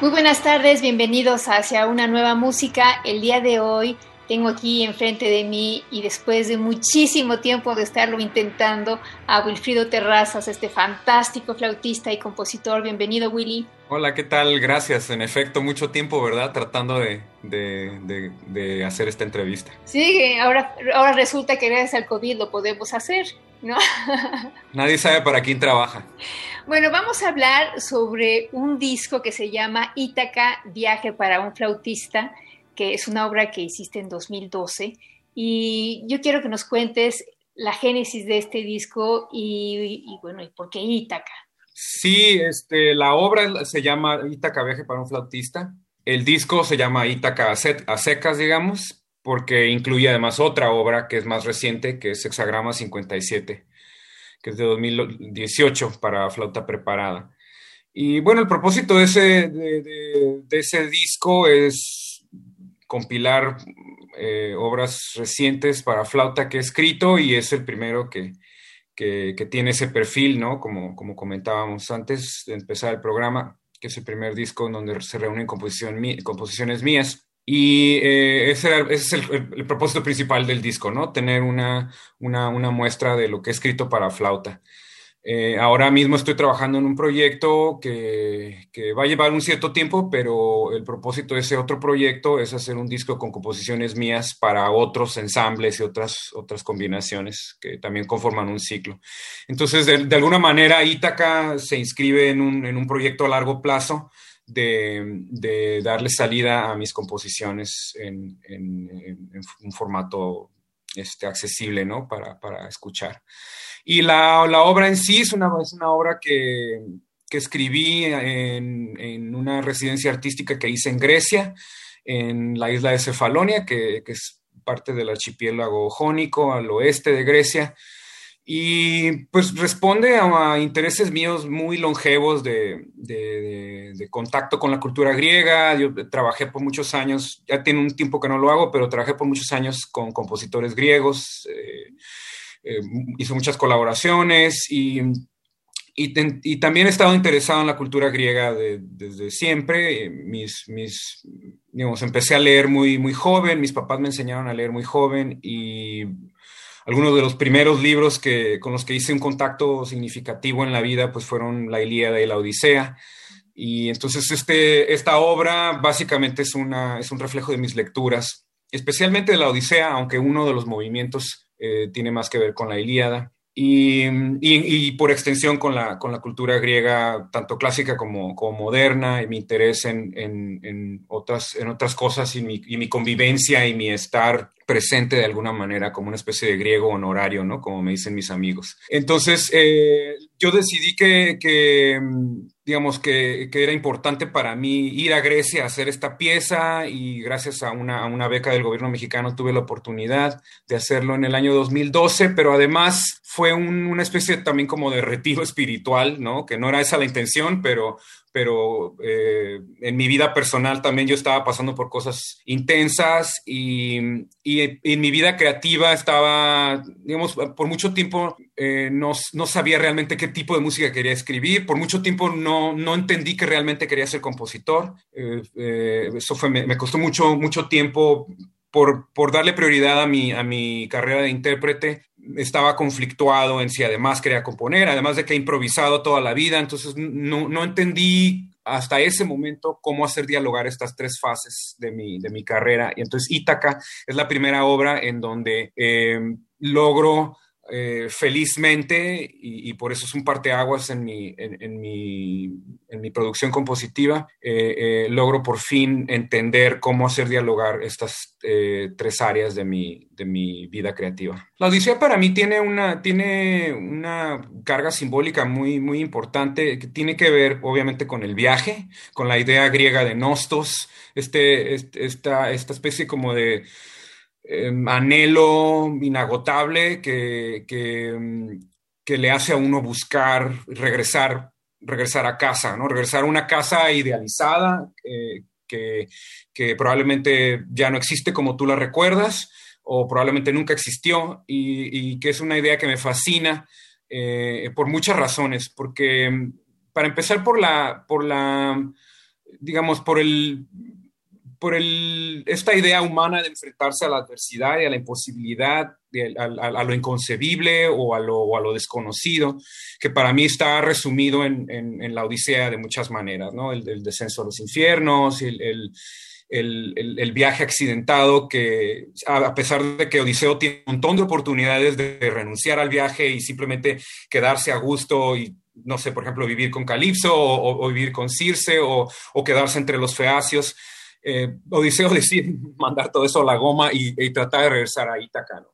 Muy buenas tardes, bienvenidos hacia una nueva música. El día de hoy tengo aquí enfrente de mí y después de muchísimo tiempo de estarlo intentando a Wilfrido Terrazas, este fantástico flautista y compositor. Bienvenido, Willy. Hola, ¿qué tal? Gracias. En efecto, mucho tiempo, ¿verdad? Tratando de, de, de, hacer esta entrevista. Sí, ahora, ahora resulta que gracias al COVID lo podemos hacer, ¿no? Nadie sabe para quién trabaja. Bueno, vamos a hablar sobre un disco que se llama Ítaca, Viaje para un flautista, que es una obra que hiciste en 2012. Y yo quiero que nos cuentes la génesis de este disco y, y bueno, ¿y por qué Ítaca? Sí, este, la obra se llama Ítaca Viaje para un flautista. El disco se llama Ítaca a secas, digamos, porque incluye además otra obra que es más reciente, que es Hexagrama 57, que es de 2018 para flauta preparada. Y bueno, el propósito de ese, de, ese disco es compilar eh, obras recientes para flauta que he escrito y es el primero que, que, tiene ese perfil, ¿no? Como, como comentábamos antes de empezar el programa, que es el primer disco en donde se reúnen composiciones mías. Y eh, ese, es el, propósito principal del disco, ¿no? Tener una, una, muestra de lo que he escrito para flauta. Eh, ahora mismo estoy trabajando en un proyecto que, va a llevar un cierto tiempo, pero el propósito de ese otro proyecto es hacer un disco con composiciones mías para otros ensambles y otras, otras combinaciones que también conforman un ciclo. Entonces, de, alguna manera, Ítaca se inscribe en un, proyecto a largo plazo de, darle salida a mis composiciones en, un formato este, accesible ¿no? para, para escuchar. Y la, la obra en sí es una, es una obra que, que escribí en, en, una residencia artística que hice en Grecia, en la isla de Cefalonia, que, que es parte del archipiélago jónico al oeste de Grecia. Y pues responde a, intereses míos muy longevos de, de, de, contacto con la cultura griega. Yo trabajé por muchos años, ya tiene un tiempo que no lo hago, pero trabajé por muchos años con compositores griegos. Eh, eh, hizo muchas colaboraciones y, y, también he estado interesado en la cultura griega desde siempre. Mis, mis, digamos, empecé a leer muy, muy joven, mis papás me enseñaron a leer muy joven y algunos de los primeros libros que, con los que hice un contacto significativo en la vida pues fueron la Ilíada y la Odisea. Y entonces este, esta obra básicamente es, una, es un reflejo de mis lecturas, especialmente de la Odisea, aunque uno de los movimientos eh, tiene más que ver con la Ilíada. Y, por extensión con la, con la cultura griega, tanto clásica como, como moderna, y mi interés en, en, en, otras, en otras cosas y mi, y mi, convivencia y mi estar presente de alguna manera como una especie de griego honorario, ¿no? Como me dicen mis amigos. Entonces, eh, yo decidí que, que digamos, que, que, era importante para mí ir a Grecia a hacer esta pieza y gracias a una, a una, beca del gobierno mexicano tuve la oportunidad de hacerlo en el año 2012, pero además fue un, una especie también como de retiro espiritual, ¿no? Que no era esa la intención, pero pero eh, en mi vida personal también yo estaba pasando por cosas intensas y, en mi vida creativa estaba, digamos, por mucho tiempo eh, no, sabía realmente qué tipo de música quería escribir, por mucho tiempo no, no entendí que realmente quería ser compositor, eh, eso fue, me, costó mucho, mucho tiempo por, darle prioridad a mi, a mi carrera de intérprete, estaba conflictuado en si además quería componer, además de que he improvisado toda la vida, entonces no, no entendí hasta ese momento cómo hacer dialogar estas tres fases de mi, de mi carrera. Y entonces Ítaca es la primera obra en donde eh, logro eh, felizmente, y, por eso es un parteaguas en mi, en, mi, en mi producción compositiva, eh, eh, logro por fin entender cómo hacer dialogar estas tres áreas de mi, de mi vida creativa. La Odisea para mí tiene una, tiene una carga simbólica muy, muy importante que tiene que ver obviamente con el viaje, con la idea griega de nostos, este, este esta, esta especie como de Em, anhelo inagotable que, em, que, le hace a uno buscar regresar, regresar a casa, ¿no? Regresar a una casa idealizada eh, que, que, probablemente ya no existe como tú la recuerdas o probablemente nunca existió y, que es una idea que me fascina eh, por muchas razones, porque em, para empezar por la, por la, digamos, por el por el, esta idea humana de enfrentarse a la adversidad y a la imposibilidad, a, lo inconcebible o a lo, a lo, desconocido, que para mí está resumido en, en, la Odisea de muchas maneras, ¿no? El, descenso a los infiernos, el, el, viaje accidentado, que a pesar de que Odiseo tiene un montón de oportunidades de, renunciar al viaje y simplemente quedarse a gusto y no sé, por ejemplo, vivir con Calipso o, vivir con Circe o, quedarse entre los feacios, eh, Odiseo decide mandar todo eso a la goma y, tratar de regresar a Ítaca.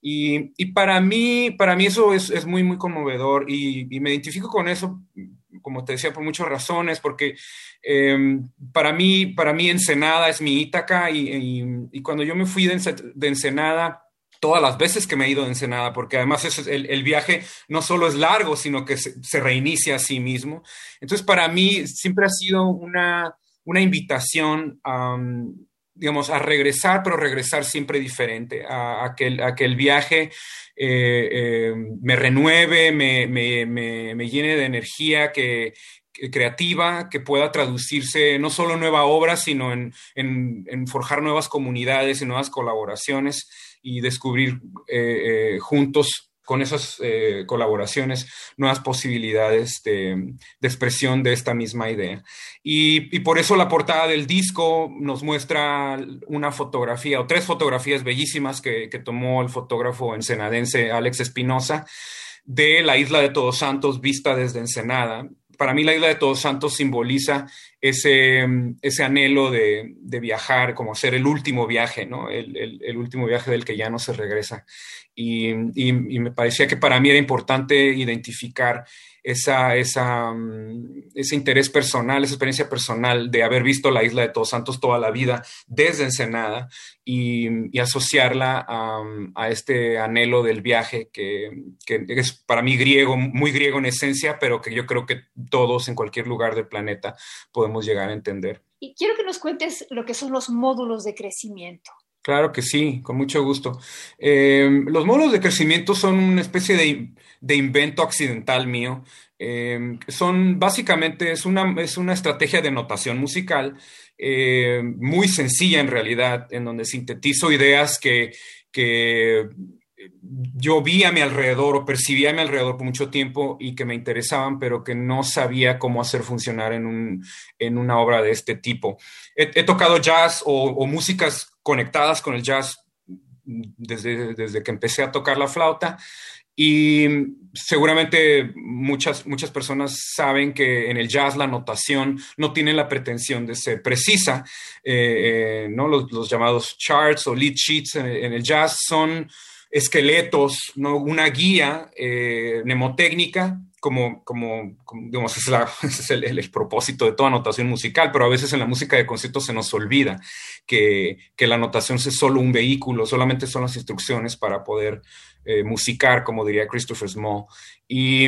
Y, para, mí, para mí eso es, muy, muy conmovedor y, me identifico con eso, como te decía, por muchas razones, porque em, para, mí, para mí Ensenada es mi Ítaca y, cuando yo me fui de, Ensenada, todas las veces que me he ido de Ensenada, porque además el, viaje no solo es largo, sino que se, reinicia a sí mismo. Entonces, para mí siempre ha sido una, una invitación digamos, a regresar, pero regresar siempre diferente, a, que, el, viaje eh, eh, me renueve, me, llene de energía que, creativa, que pueda traducirse no solo en nueva obra, sino en, forjar nuevas comunidades y nuevas colaboraciones y descubrir eh, juntos con esas eh, colaboraciones, nuevas posibilidades de, expresión de esta misma idea. Y, por eso la portada del disco nos muestra una fotografía o tres fotografías bellísimas que, tomó el fotógrafo ensenadense Alex Espinosa de la isla de Todos Santos vista desde Ensenada. Para mí la isla de Todos Santos simboliza ese, ese anhelo de, viajar, como hacer el último viaje, ¿no? El, el, último viaje del que ya no se regresa. Y, me parecía que para mí era importante identificar esa, esa, mm, ese interés personal, esa experiencia personal de haber visto la isla de Todos Santos toda la vida desde Ensenada y, asociarla a, a, este anhelo del viaje que, que, es para mí griego, muy griego en esencia, pero que yo creo que todos en cualquier lugar del planeta podemos llegar a entender. Y quiero que nos cuentes lo que son los módulos de crecimiento. Claro que sí, con mucho gusto. Eh, los módulos de crecimiento son una especie de, de invento accidental mío. Eh, son básicamente, es una, es una estrategia de notación musical eh, muy sencilla en realidad, en donde sintetizo ideas que, que yo vi a mi alrededor o percibí a mi alrededor por mucho tiempo y que me interesaban, pero que no sabía cómo hacer funcionar en, un, en una obra de este tipo. He, tocado jazz o, músicas conectadas con el jazz desde, desde que empecé a tocar la flauta y seguramente muchas, muchas personas saben que en el jazz la notación no tiene la pretensión de ser precisa, eh, eh, ¿no? Los, los, llamados charts o lead sheets en el jazz son esqueletos, ¿no? una guía eh, mnemotécnica, como, como, digamos, es, el, propósito de toda notación musical, pero a veces en la música de concierto se nos olvida que, que la notación es solo un vehículo, solamente son las instrucciones para poder eh, musicar, como diría Christopher Small. Y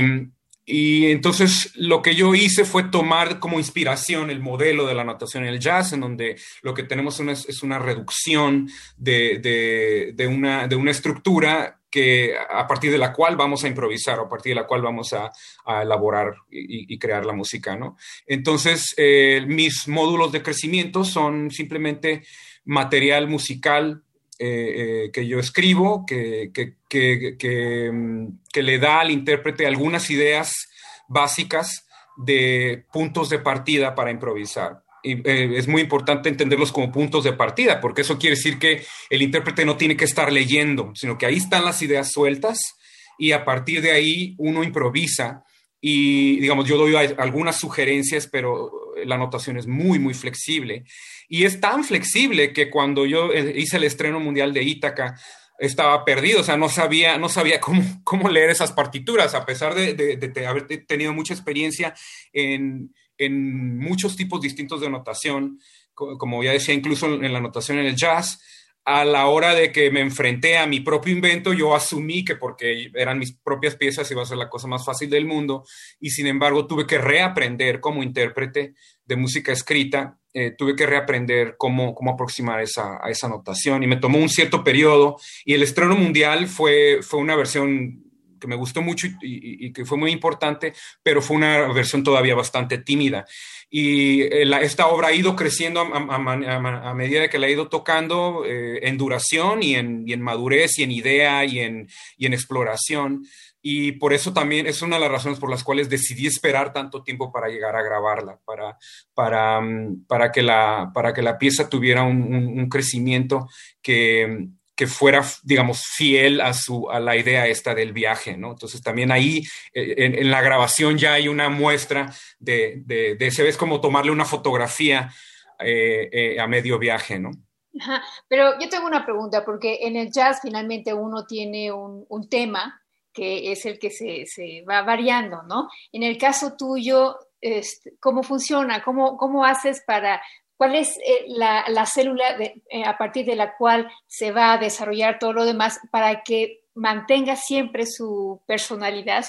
y entonces lo que yo hice fue tomar como inspiración el modelo de la notación en el jazz, en donde lo que tenemos es una reducción de, una, de una estructura que, a partir de la cual vamos a improvisar a partir de la cual vamos a, elaborar y, crear la música. ¿no? Entonces, eh, mis módulos de crecimiento son simplemente material musical eh, eh, que yo escribo, que, mm, que, le da al intérprete algunas ideas básicas de puntos de partida para improvisar. Eh, es muy importante entenderlos como puntos de partida, porque eso quiere decir que el intérprete no tiene que estar leyendo, sino que ahí están las ideas sueltas y a partir de ahí uno improvisa y digamos, yo doy algunas sugerencias, pero la notación es muy, muy flexible. Y es tan flexible que cuando yo eh, hice el estreno mundial de Ítaca, estaba perdido, o sea, no sabía, no sabía cómo, cómo leer esas partituras, a pesar de, de, haber tenido mucha experiencia en, en, muchos tipos distintos de notación, como ya decía, incluso en la notación en el jazz a la hora de que me enfrenté a mi propio invento, yo asumí que porque eran mis propias piezas iba a ser la cosa más fácil del mundo y sin embargo tuve que reaprender como intérprete de música escrita, eh, tuve que reaprender cómo, cómo aproximar esa, a esa notación y me tomó un cierto periodo y el estreno mundial fue, fue una versión que me gustó mucho y, que fue muy importante, pero fue una versión todavía bastante tímida. Y eh, esta obra ha ido creciendo a, medida que la he ido tocando eh, en duración y en, madurez y en idea y en, exploración. Y por eso también es una de las razones por las cuales decidí esperar tanto tiempo para llegar a grabarla, para, para, mm, para, que, la, para que la pieza tuviera un crecimiento que, que fuera, digamos, fiel a, su, a la idea esta del viaje, ¿no? Entonces también ahí eh, en, la grabación ya hay una muestra de, de, se ve como tomarle una fotografía eh, eh, a medio viaje, ¿no? Pero yo tengo una pregunta, porque en el jazz finalmente uno tiene un, un tema que es el que se, se, va variando, ¿no? En el caso tuyo, este, ¿cómo funciona? ¿Cómo, ¿Cómo haces para cuál es eh, la, célula eh, a partir de la cual se va a desarrollar todo lo demás para que mantenga siempre su personalidad,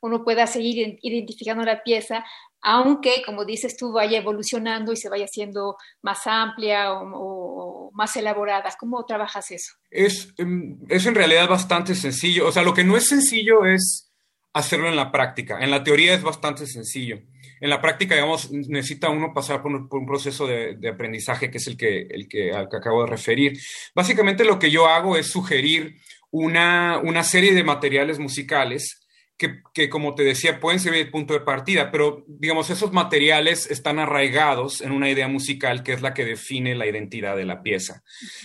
uno pueda seguir identificando la pieza, aunque, como dices tú, vaya evolucionando y se vaya haciendo más amplia o, más elaborada. ¿Cómo trabajas eso? Es, em, es en realidad bastante sencillo. O sea, lo que no es sencillo es hacerlo en la práctica. En la teoría es bastante sencillo en la práctica, digamos, necesita uno pasar por un, proceso de, aprendizaje que es el que, el que, al que acabo de referir. Básicamente lo que yo hago es sugerir una, una serie de materiales musicales que, que, como te decía, pueden servir de punto de partida, pero digamos, esos materiales están arraigados en una idea musical que es la que define la identidad de la pieza.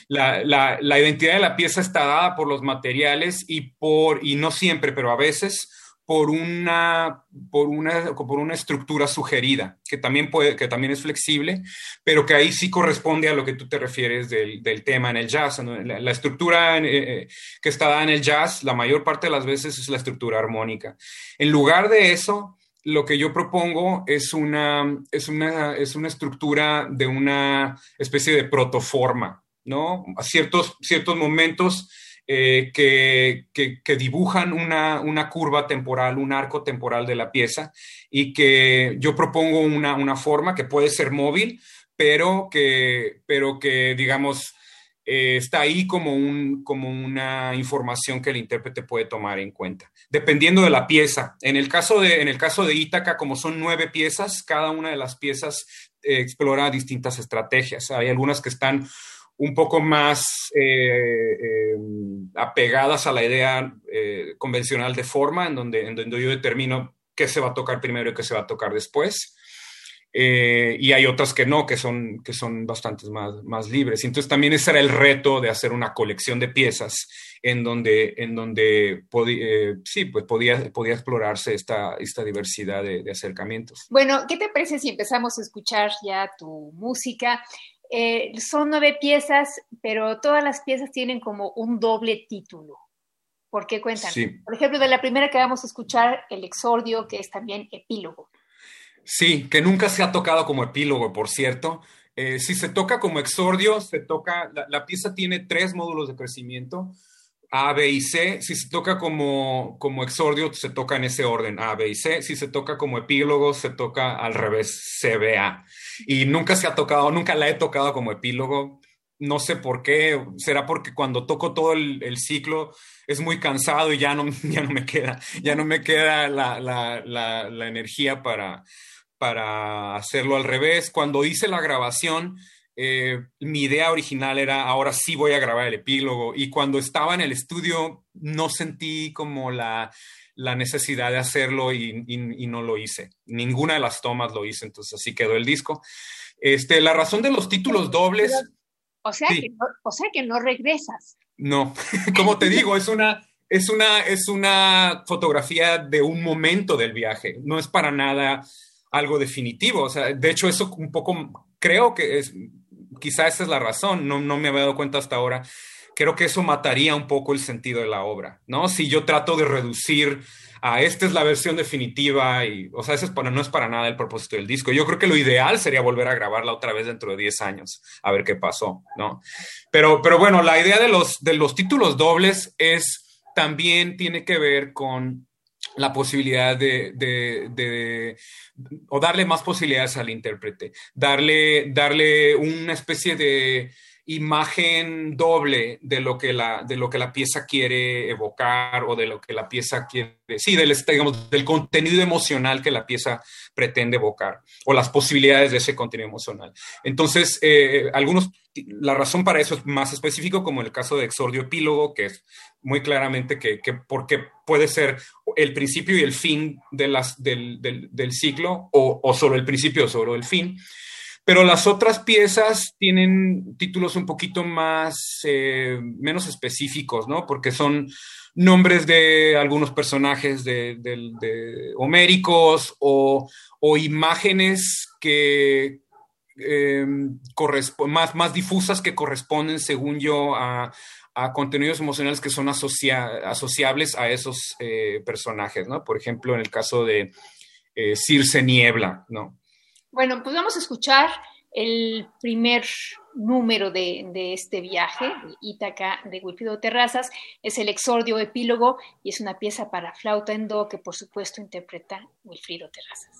La, la, la identidad de la pieza está dada por los materiales y por, y no siempre, pero a veces, por una, por una, por una estructura sugerida, que también, puede, que también es flexible, pero que ahí sí corresponde a lo que tú te refieres del, del tema en el jazz. La, estructura eh, eh, que está dada en el jazz, la mayor parte de las veces es la estructura armónica. En lugar de eso, lo que yo propongo es una, es una, es una estructura de una especie de protoforma, ¿no? A ciertos, ciertos momentos eh, que, que, dibujan una, una, curva temporal, un arco temporal de la pieza y que yo propongo una, una forma que puede ser móvil, pero que, pero que digamos, eh, está ahí como, un, como una información que el intérprete puede tomar en cuenta, dependiendo de la pieza. En el caso de, en el caso de Ítaca, como son nueve piezas, cada una de las piezas eh, explora distintas estrategias. Hay algunas que están un poco más eh, eh, apegadas a la idea eh, convencional de forma, en donde, en donde yo determino qué se va a tocar primero y qué se va a tocar después. y hay otras que no, que son, que son bastante más, más libres. Entonces también ese era el reto de hacer una colección de piezas en donde, en donde sí, pues podía, podía explorarse esta, esta diversidad de, de, acercamientos. Bueno, ¿qué te parece si empezamos a escuchar ya tu música? Eh, son nueve piezas, pero todas las piezas tienen como un doble título. ¿Por qué cuentan? Por ejemplo, de la primera que vamos a escuchar, el exordio, que es también epílogo. Sí, que nunca se ha tocado como epílogo, por cierto. Eh, si se toca como exordio, se toca, la, pieza tiene tres módulos de crecimiento, A, B y C. Si se toca como, como exordio, se toca en ese orden, A, B y C. Si se toca como epílogo, se toca al revés, C, B, A y nunca se ha tocado, nunca la he tocado como epílogo. No sé por qué, será porque cuando toco todo el, ciclo es muy cansado y ya no, ya no me queda, ya no me queda la, la, la, energía para, para hacerlo al revés. Cuando hice la grabación, eh, mi idea original era ahora sí voy a grabar el epílogo y cuando estaba en el estudio no sentí como la, la necesidad de hacerlo y, no lo hice. Ninguna de las tomas lo hice, entonces así quedó el disco. Este, la razón de los títulos dobles... O sea, que, no, o sea que no regresas. No, como te digo, es una, es una, es una fotografía de un momento del viaje, no es para nada algo definitivo. O sea, de hecho, eso un poco creo que es, quizá esa es la razón, no, no me había dado cuenta hasta ahora. Creo que eso mataría un poco el sentido de la obra, ¿no? Si yo trato de reducir a esta es la versión definitiva y, o sea, eso es para, no es para nada el propósito del disco. Yo creo que lo ideal sería volver a grabarla otra vez dentro de 10 años, a ver qué pasó, ¿no? Pero, pero bueno, la idea de los, de los títulos dobles es, también tiene que ver con la posibilidad de, de, de, o darle más posibilidades al intérprete, darle, darle una especie de imagen doble de lo que la, de lo que la pieza quiere evocar o de lo que la pieza quiere, sí, del, digamos, del contenido emocional que la pieza pretende evocar o las posibilidades de ese contenido emocional. Entonces, eh, algunos, la razón para eso es más específico, como en el caso de Exordio Epílogo, que es muy claramente que, que porque puede ser el principio y el fin de las, del, del, del ciclo o, o solo el principio o solo el fin. Pero las otras piezas tienen títulos un poquito más, eh, menos específicos, ¿no? Porque son nombres de algunos personajes de, homéricos o, imágenes que eh, más, más difusas que corresponden, según yo, a, contenidos emocionales que son asociables a esos eh, personajes, ¿no? Por ejemplo, en el caso de Circe Niebla, ¿no? Bueno, pues vamos a escuchar el primer número de, este viaje, Ítaca de Wilfrido Terrazas, es el exordio epílogo y es una pieza para flauta en do que por supuesto interpreta Wilfrido Terrazas.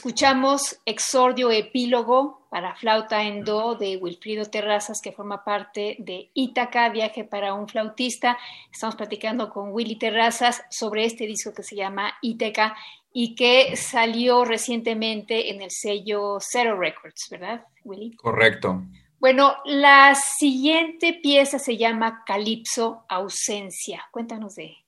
Escuchamos Exordio Epílogo para flauta en do de Wilfrido Terrazas, que forma parte de Ítaca, Viaje para un flautista. Estamos platicando con Willy Terrazas sobre este disco que se llama Ítaca y que salió recientemente en el sello Zero Records, ¿verdad, Willy? Correcto. Bueno, la siguiente pieza se llama Calipso Ausencia. Cuéntanos de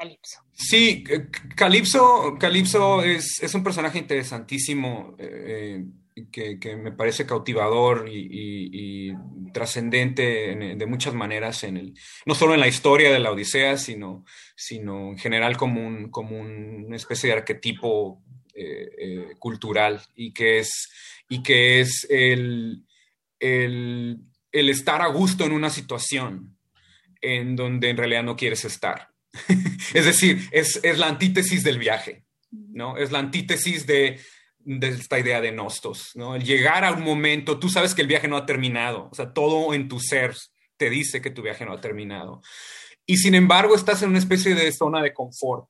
Calipso. Sí, eh, Calipso, Calipso es, un personaje interesantísimo eh, que, me parece cautivador y, trascendente de muchas maneras, en el, no solo en la historia de la Odisea, sino, sino en general como, un, como una especie de arquetipo eh, cultural y que es, y que es el, el, estar a gusto en una situación en donde en realidad no quieres estar. es decir, es, la antítesis del viaje, ¿no? Es la antítesis de, esta idea de nostos, ¿no? El llegar a un momento, tú sabes que el viaje no ha terminado, o sea, todo en tu ser te dice que tu viaje no ha terminado. Y sin embargo, estás en una especie de zona de confort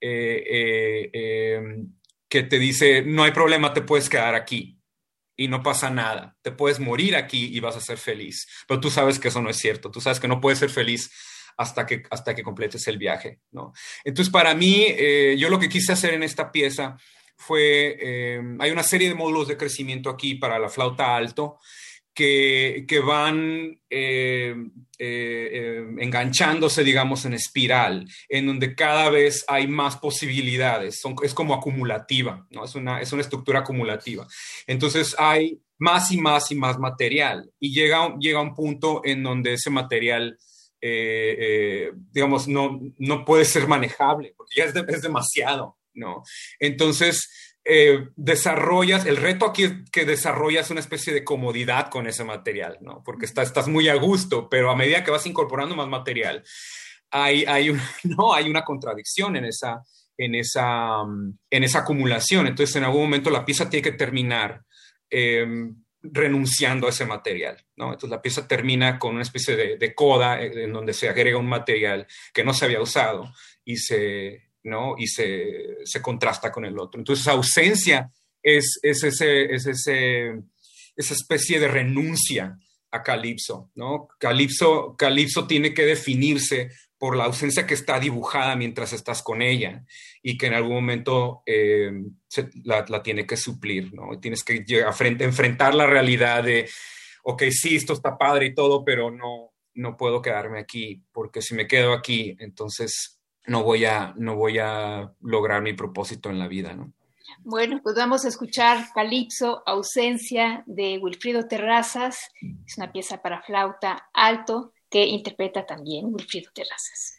eh, eh, em, que te dice, no hay problema, te puedes quedar aquí y no pasa nada. Te puedes morir aquí y vas a ser feliz. Pero tú sabes que eso no es cierto. Tú sabes que no puedes ser feliz hasta que, hasta que completes el viaje. ¿no? Entonces, para mí, eh, yo lo que quise hacer en esta pieza fue, eh, hay una serie de módulos de crecimiento aquí para la flauta alto que, van eh, eh, eh, enganchándose, digamos, en espiral, en donde cada vez hay más posibilidades, es como acumulativa, ¿no? Es una, es una estructura acumulativa. Entonces hay más y más y más material y llega, llega un punto en donde ese material, digamos, no, no puede ser manejable, porque ya es, es demasiado, ¿no? Entonces, eh, desarrollas, el reto aquí es que desarrollas una especie de comodidad con ese material, ¿no? Porque estás muy a gusto, pero a medida que vas incorporando más material, hay, hay, ¿no? hay una contradicción en esa, en, esa, mm, en esa acumulación. Entonces, en algún momento la pieza tiene que terminar em, renunciando a ese material, ¿no? Entonces, la pieza termina con una especie de, coda eh, en donde se agrega un material que no se había usado y se, ¿no? Y se, contrasta con el otro. Entonces, ausencia es, ese, es ese, esa especie de renuncia a Calipso, ¿no? Calipso, Calipso tiene que definirse por la ausencia que está dibujada mientras estás con ella y que en algún momento eh, la, tiene que suplir, ¿no? Tienes que enfrentar la realidad de, ok, sí, esto está padre y todo, pero no, no puedo quedarme aquí, porque si me quedo aquí, entonces no voy a, no voy a lograr mi propósito en la vida, ¿no? Bueno, pues vamos a escuchar Calipso, Ausencia de Wilfrido Terrazas. Es una pieza para flauta alto que interpreta también Wilfrido Terrazas.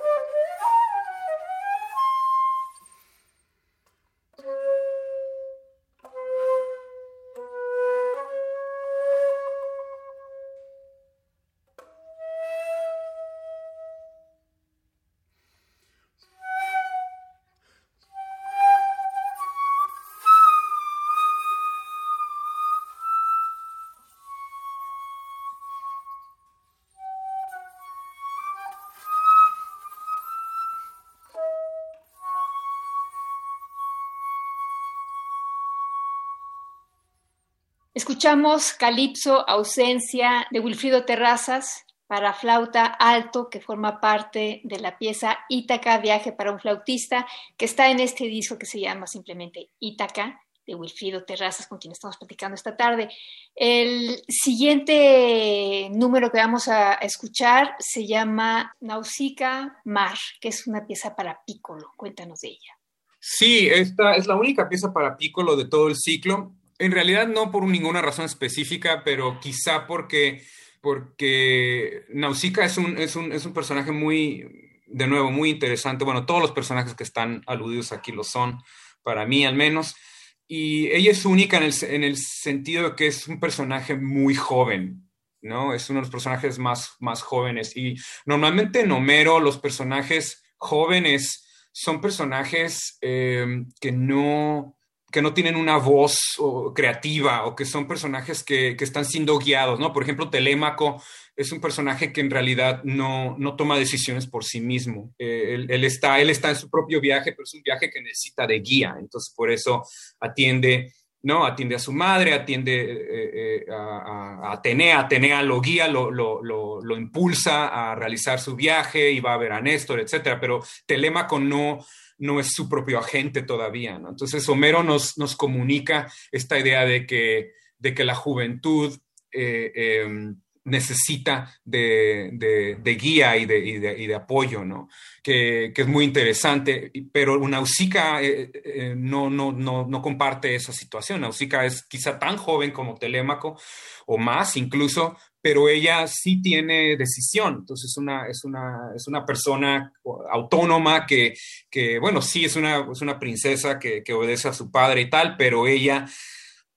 Escuchamos Calipso, ausencia de Wilfrido Terrazas para flauta alto, que forma parte de la pieza Ítaca, viaje para un flautista, que está en este disco que se llama simplemente Ítaca, de Wilfrido Terrazas, con quien estamos platicando esta tarde. El siguiente número que vamos a escuchar se llama Nausicaa Mar, que es una pieza para pícolo. Cuéntanos de ella. Sí, esta es la única pieza para pícolo de todo el ciclo. En realidad no por ninguna razón específica, pero quizá porque, porque Nausicaa es un, es, un, es un personaje muy, de nuevo, muy interesante. Bueno, todos los personajes que están aludidos aquí lo son, para mí al menos. Y ella es única en el, en el sentido de que es un personaje muy joven, ¿no? Es uno de los personajes más, más jóvenes. Y normalmente en Homero los personajes jóvenes son personajes eh, que no que no tienen una voz creativa o que son personajes que, están siendo guiados, ¿no? Por ejemplo, Telémaco es un personaje que en realidad no, toma decisiones por sí mismo. Eh, él, está, él está en su propio viaje, pero es un viaje que necesita de guía, entonces por eso atiende, ¿no? Atiende a su madre, atiende eh, eh, a, Atenea, Atenea lo guía, lo, lo, impulsa a realizar su viaje y va a ver a Néstor, etcétera, pero Telémaco no no es su propio agente todavía. Entonces Homero nos, nos comunica esta idea de que, de que la juventud eh, em, necesita de, guía y de, apoyo, ¿no? Que, es muy interesante, pero Nausicaa eh, eh, no, no, no, no, comparte esa situación. Nausicaa es quizá tan joven como Telémaco o más incluso, pero ella sí tiene decisión, entonces una, es, una, es una persona autónoma que, que bueno, sí es una, es una princesa que, que, obedece a su padre y tal, pero ella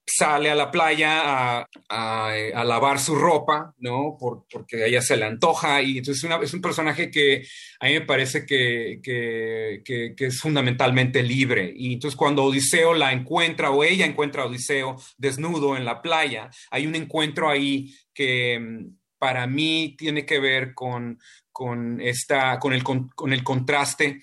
sale a la playa a, lavar su ropa, ¿no? porque a ella se le antoja y entonces es un personaje que a mí me parece que, que, es fundamentalmente libre. Y entonces cuando Odiseo la encuentra o ella encuentra a Odiseo desnudo en la playa, hay un encuentro ahí que mm, para mí tiene que ver con, con, esta, con, el, con, el contraste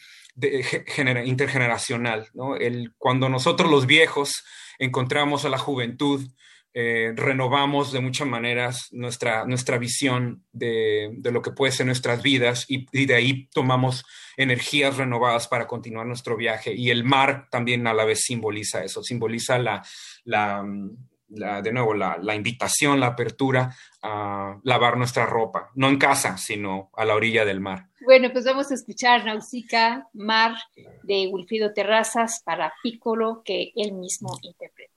intergeneracional. ¿no? El, cuando nosotros los viejos encontramos a la juventud, eh, renovamos de muchas maneras nuestra, nuestra visión de, lo que puede ser nuestras vidas y, de ahí tomamos energías renovadas para continuar nuestro viaje. Y el mar también a la vez simboliza eso, simboliza la, de nuevo, la, la, invitación, la apertura a lavar nuestra ropa, no en casa, sino a la orilla del mar. Bueno, pues vamos a escuchar Nausicaa, Mar, de Wilfrido Terrazas para Piccolo, que él mismo interpreta.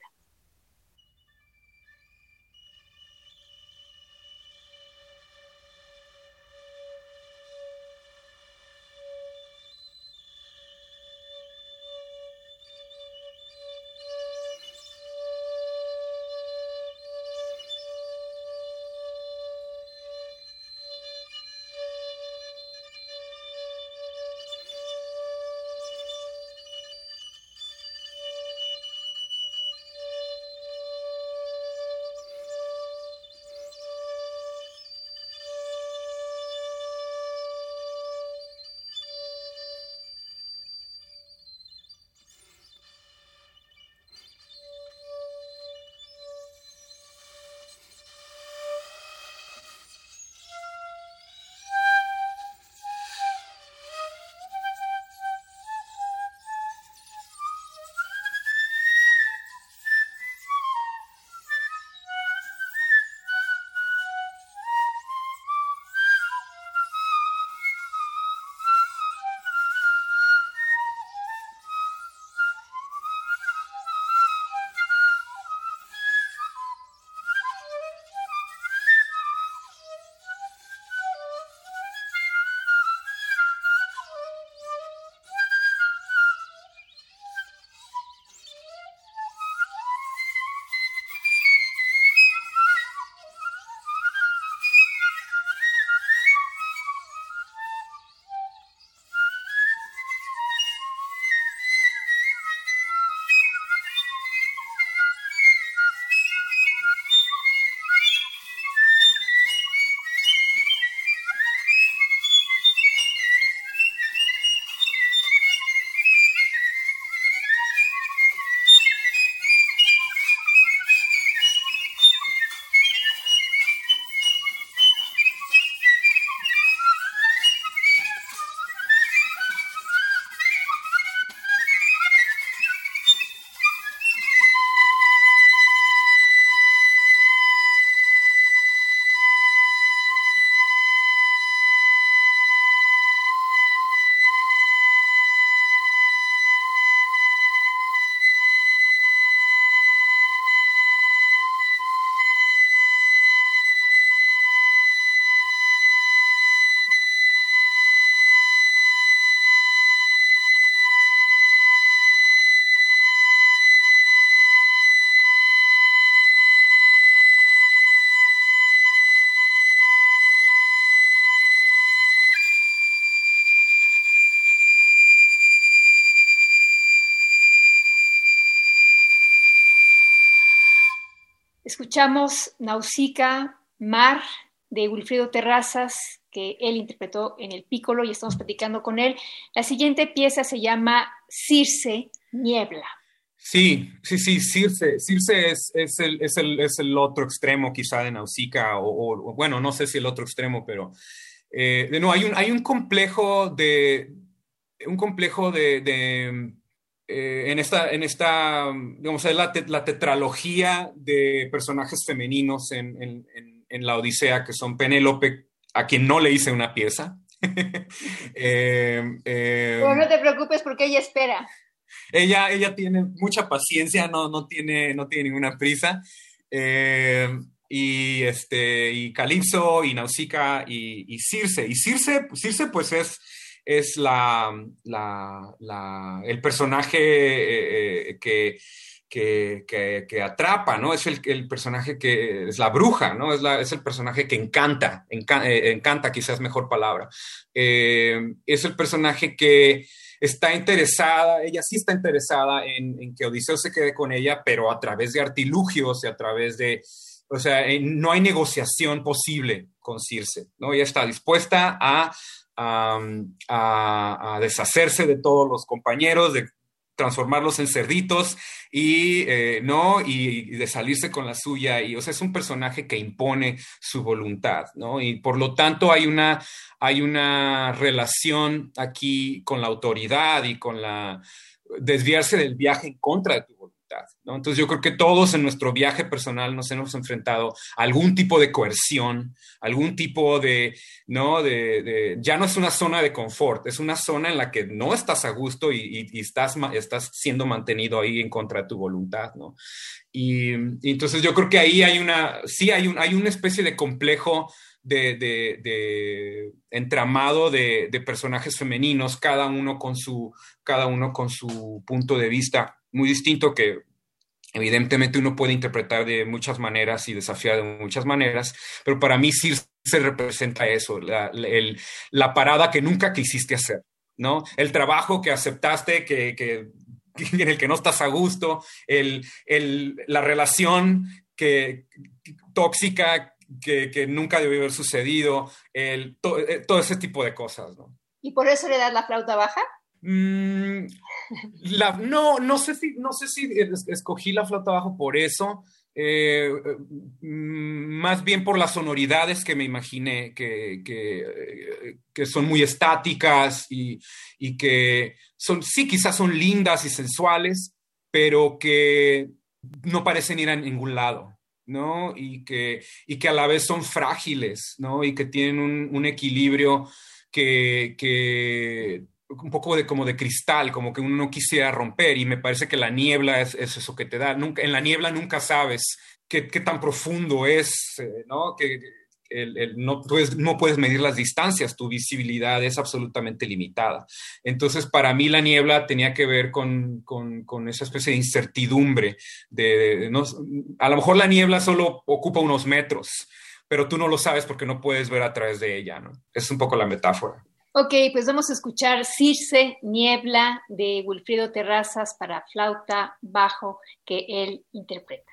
Escuchamos Nausicaa, Mar, de Wilfrido Terrazas, que él interpretó en el Piccolo y estamos platicando con él. La siguiente pieza se llama Circe, Niebla. Sí, sí, sí, Circe. Circe es, el, es, el, es el, otro extremo quizá de Nausicaa, o, bueno, no sé si el otro extremo, pero eh, no, hay un, hay un complejo de, un complejo de eh, en esta, en esta, digamos, es la, la tetralogía de personajes femeninos en, en, en, la Odisea, que son Penélope, a quien no le hice una pieza. eh, eh, Pero no te preocupes porque ella espera. Ella, ella tiene mucha paciencia, no, no, tiene, no tiene ninguna prisa. Eh, y este y Calipso y Nausicaa y, y Circe. Y Circe, Circe pues es es la, la, el personaje eh, eh, que, que, que, atrapa, ¿no? Es el, el, personaje que es la bruja, ¿no? Es, la, es el personaje que encanta, eh, encanta quizás mejor palabra. es el personaje que está interesada, ella sí está interesada en, en, que Odiseo se quede con ella, pero a través de artilugios y a través de, o sea, no hay negociación posible con Circe, ¿no? Ella está dispuesta a a, deshacerse de todos los compañeros, de transformarlos en cerditos y eh, no y, de salirse con la suya. Y o sea es un personaje que impone su voluntad no y por lo tanto hay una hay una relación aquí con la autoridad y con la desviarse del viaje en contra de tu voluntad entonces yo creo que todos en nuestro viaje personal nos hemos enfrentado a algún tipo de coerción, algún tipo de, ¿no? De, ya no es una zona de confort, es una zona en la que no estás a gusto y, estás, estás siendo mantenido ahí en contra de tu voluntad, ¿no? Y, entonces yo creo que ahí hay una, sí hay, hay una especie de complejo de, de, entramado de, personajes femeninos, cada uno con su, cada uno con su punto de vista muy distinto que evidentemente uno puede interpretar de muchas maneras y desafiar de muchas maneras, pero para mí sí se representa eso, la, la parada que nunca quisiste hacer, ¿no? El trabajo que aceptaste, que, que en el que no estás a gusto, el, el, la relación que, tóxica que, que, nunca debió haber sucedido, el, eh, todo ese tipo de cosas, ¿no? ¿Y por eso le das la flauta baja? Mm, no, no sé si, no sé si escogí la flauta bajo por eso. Eh, mm, más bien por las sonoridades que me imaginé, que, que, que son muy estáticas y, y, que son, sí, quizás son lindas y sensuales, pero que no parecen ir a ningún lado, ¿no? Y que, y que a la vez son frágiles, ¿no? Y que tienen un, un equilibrio que, que un poco de como de cristal, como que uno no quisiera romper y me parece que la niebla es, eso que te da. Nunca, en la niebla nunca sabes qué, tan profundo es, eh, ¿no? Que el, no, puedes, no puedes medir las distancias, tu visibilidad es absolutamente limitada. Entonces, para mí la niebla tenía que ver con, con, con esa especie de incertidumbre. De, de, no, a lo mejor la niebla solo ocupa unos metros, pero tú no lo sabes porque no puedes ver a través de ella, ¿no? Es un poco la metáfora. Ok, pues vamos a escuchar Circe, Niebla de Wilfrido Terrazas para flauta bajo que él interpreta.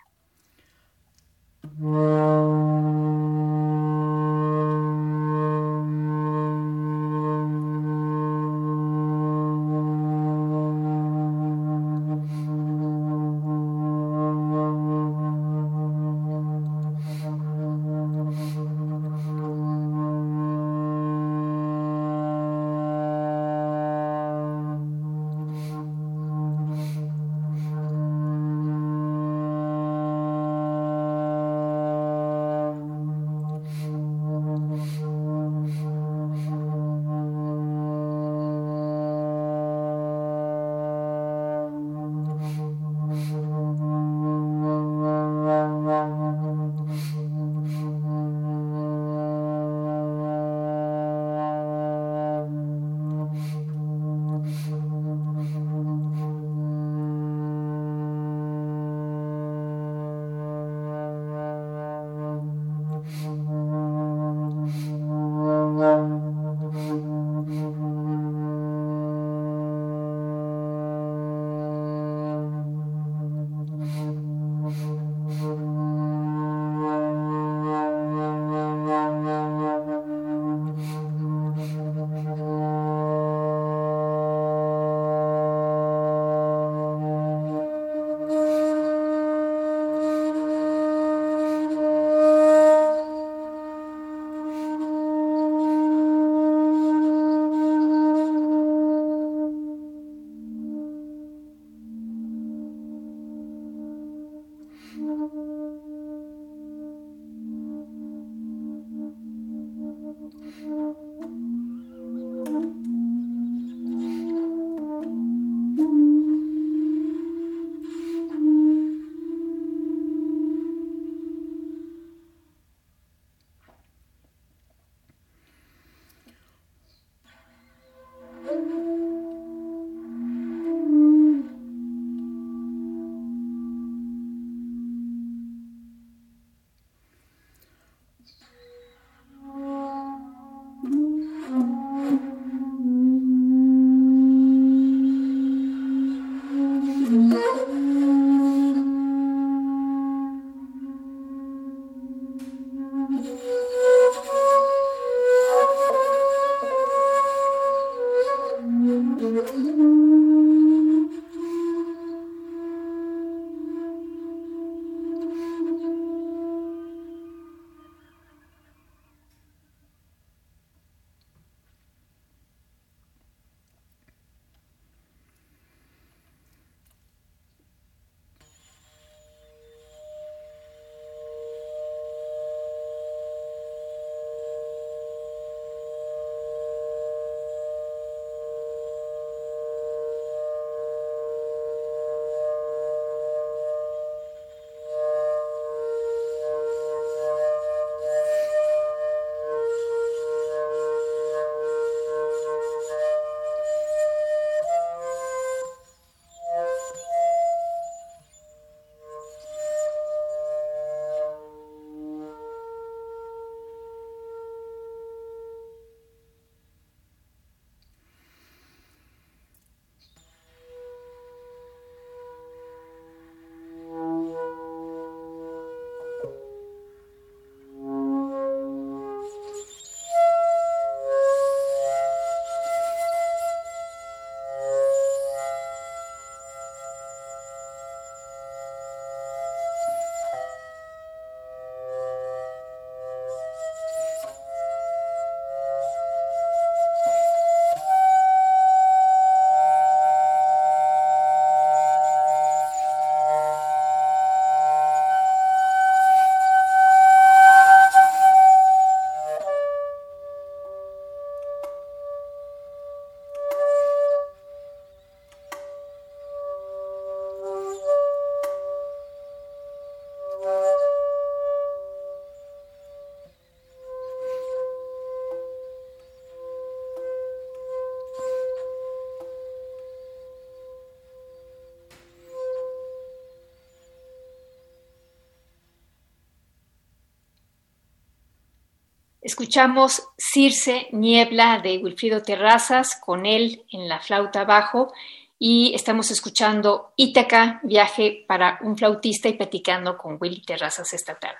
Escuchamos Circe Niebla de Wilfrido Terrazas con él en la flauta bajo y estamos escuchando Ítaca, viaje para un flautista y platicando con Willy Terrazas esta tarde.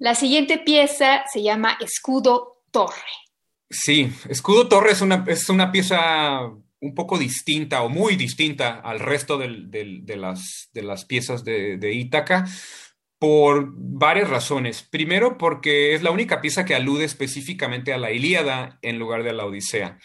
La siguiente pieza se llama Escudo Torre. Sí, Escudo Torre es una, es una pieza un poco distinta o muy distinta al resto de, las, de las piezas de, de Ítaca por varias razones. Primero, porque es la única pieza que alude específicamente a la Ilíada en lugar de a la Odisea.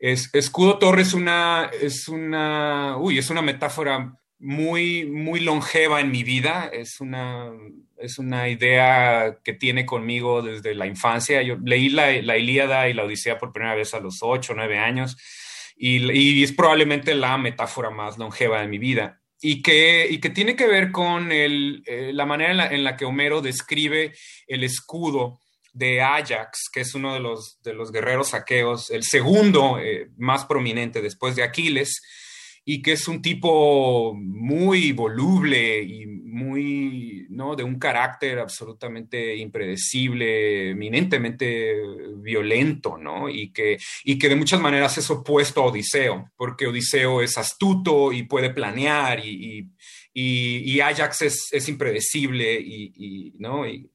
Es, Escudo Torre es una, es una, uy, es una metáfora muy, muy longeva en mi vida. Es una, es una idea que tiene conmigo desde la infancia. Yo leí la, la Ilíada y la Odisea por primera vez a los ocho, nueve años y, y es probablemente la metáfora más longeva de mi vida y que, y que tiene que ver con el, eh, la manera en la, que Homero describe el escudo de Ajax, que es uno de los, de los guerreros saqueos, el segundo eh, más prominente después de Aquiles, y que es un tipo muy voluble y muy, ¿no? De un carácter absolutamente impredecible, eminentemente violento, ¿no? Y que, y que de muchas maneras es opuesto a Odiseo, porque Odiseo es astuto y puede planear y, y, Ajax es, es impredecible y, ¿no? Y,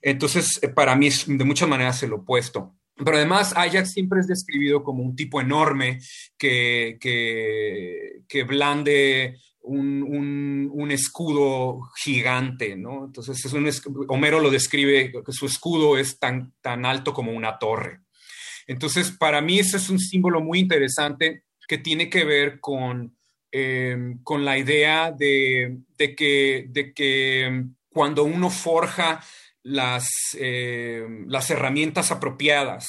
entonces, para mí es de muchas maneras el opuesto. Pero además Ajax siempre es describido como un tipo enorme que, que, blande un, escudo gigante, ¿no? Entonces es un, Homero lo describe, que su escudo es tan, tan alto como una torre. Entonces, para mí ese es un símbolo muy interesante que tiene que ver con, eh, con la idea de, de, que, de que cuando uno forja las, eh, las herramientas apropiadas,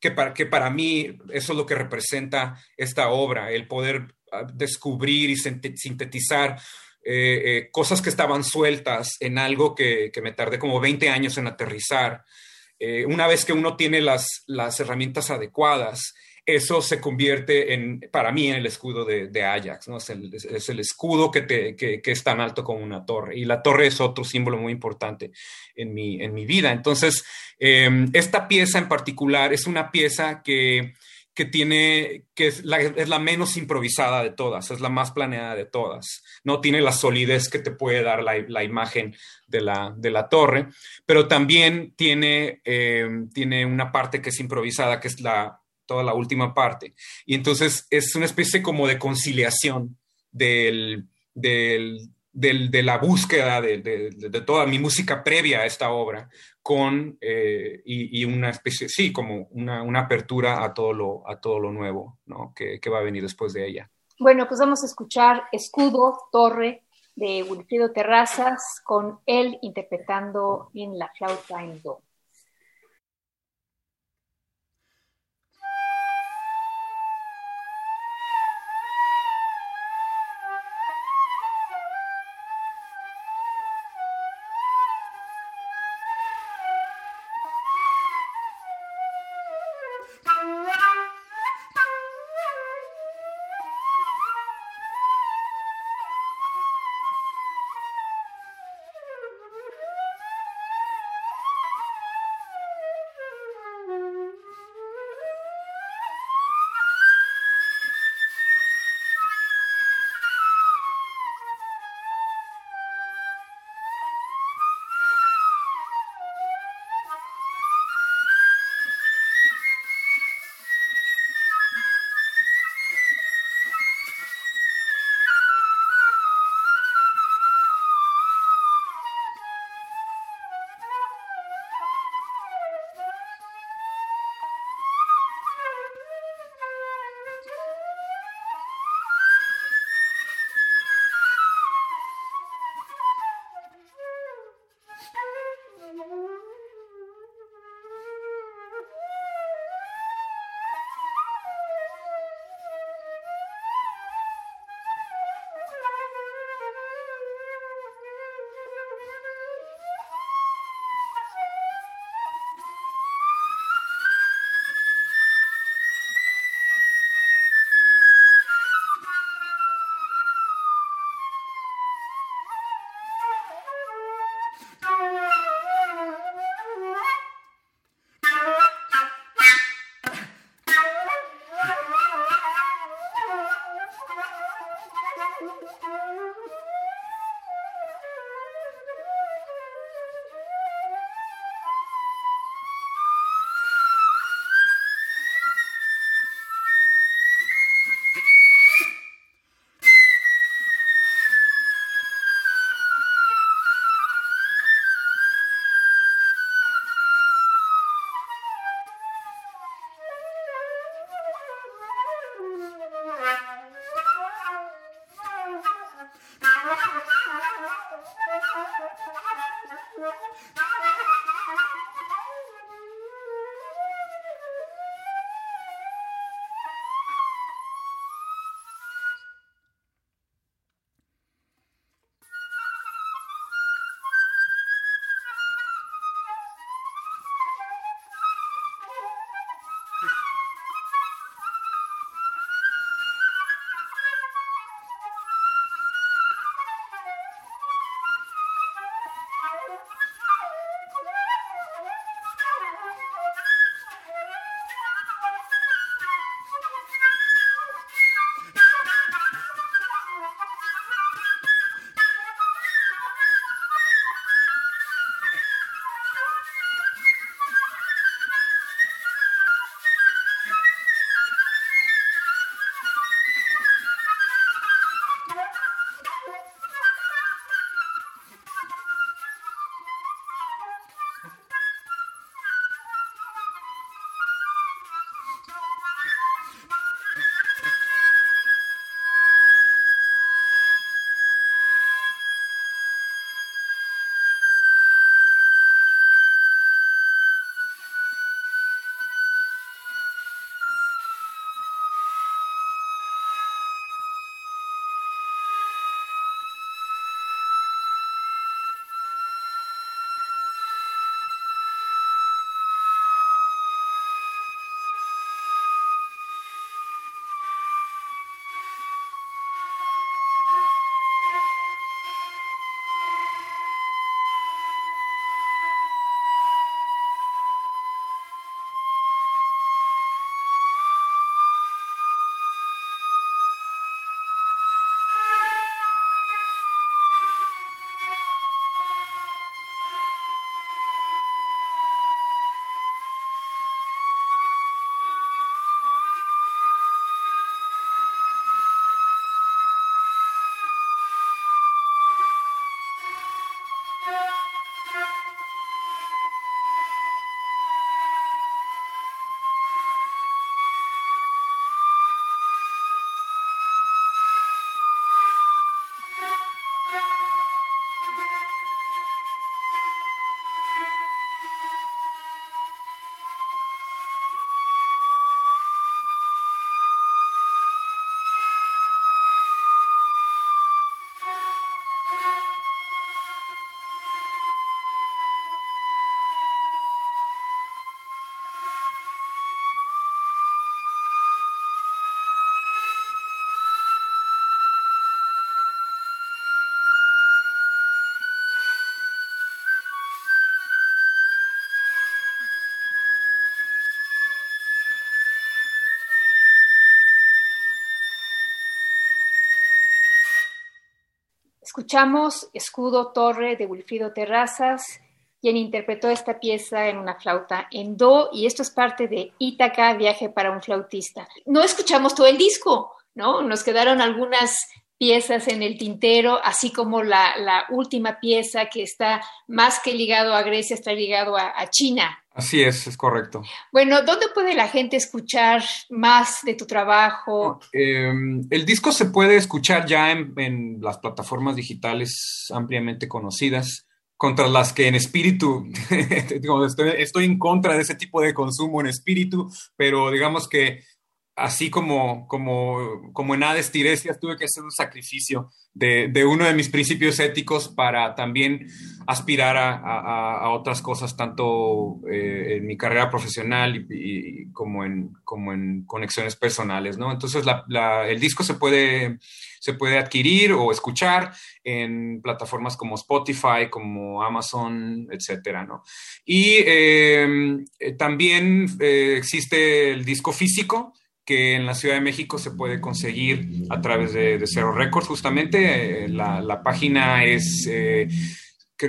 que para, que para mí eso es lo que representa esta obra, el poder ah, descubrir y sintetizar eh, eh, cosas que estaban sueltas en algo que, que, me tardé como 20 años en aterrizar. una vez que uno tiene las, las herramientas adecuadas, eso se convierte en, para mí, en el escudo de, Ajax, ¿no? Es el, escudo que, te, que, es tan alto como una torre. Y la torre es otro símbolo muy importante en mi, en mi vida. Entonces, em, esta pieza en particular es una pieza que, que tiene, que es la, es la, menos improvisada de todas, es la más planeada de todas. No tiene la solidez que te puede dar la, la imagen de la, de la, torre, pero también tiene, em, tiene una parte que es improvisada, que es la toda la última parte. Y entonces es una especie como de conciliación del, del, de la búsqueda de, toda mi música previa a esta obra con eh, y, una especie, sí, como una, apertura a todo lo, a todo lo nuevo ¿no? que, que va a venir después de ella. Bueno, pues vamos a escuchar Escudo, Torre, de Wilfrido Terrazas, con él interpretando en la flauta en do. Escuchamos Escudo Torre de Wilfrido Terrazas, quien interpretó esta pieza en una flauta en do, y esto es parte de Ítaca, Viaje para un flautista. No escuchamos todo el disco, ¿no? Nos quedaron algunas piezas en el tintero, así como la, última pieza que está más que ligado a Grecia, está ligado a, China. Así es, es correcto. Bueno, ¿dónde puede la gente escuchar más de tu trabajo? Em, el disco se puede escuchar ya en, las plataformas digitales ampliamente conocidas contra las que en espíritu, estoy, estoy, en contra de ese tipo de consumo en espíritu, pero digamos que así como, como, como en Hades Tiresias, tuve que hacer un sacrificio de, de uno de mis principios éticos para también aspirar a, a, otras cosas, tanto eh, en mi carrera profesional y, como, en, como en conexiones personales, ¿no? Entonces, el disco se puede, se puede adquirir o escuchar en plataformas como Spotify, como Amazon, etcétera, ¿no? Y eh, también eh, existe el disco físico, que en la Ciudad de México se puede conseguir a través de, de Zero Records, justamente. Eh, la, página es, eh,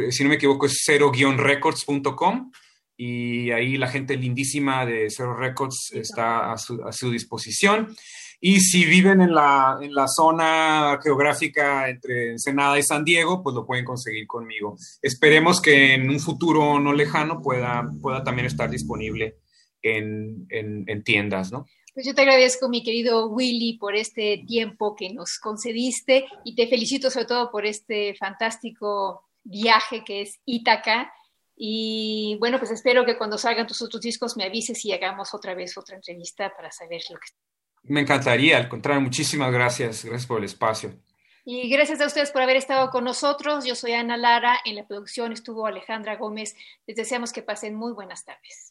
si no me equivoco, es cero-records.com y ahí la gente lindísima de Zero Records está a su, disposición. Y si viven en la, en la, zona geográfica entre Ensenada y San Diego, pues lo pueden conseguir conmigo. Esperemos que en un futuro no lejano pueda, pueda también estar disponible en, en, en tiendas, ¿no? Pues yo te agradezco, mi querido Willy, por este tiempo que nos concediste y te felicito sobre todo por este fantástico viaje que es Ítaca. Y bueno, pues espero que cuando salgan tus otros discos me avises y hagamos otra vez otra entrevista para saber lo que... Me encantaría, al contrario, muchísimas gracias. Gracias por el espacio. Y gracias a ustedes por haber estado con nosotros. Yo soy Ana Lara, en la producción estuvo Alejandra Gómez. Les deseamos que pasen muy buenas tardes.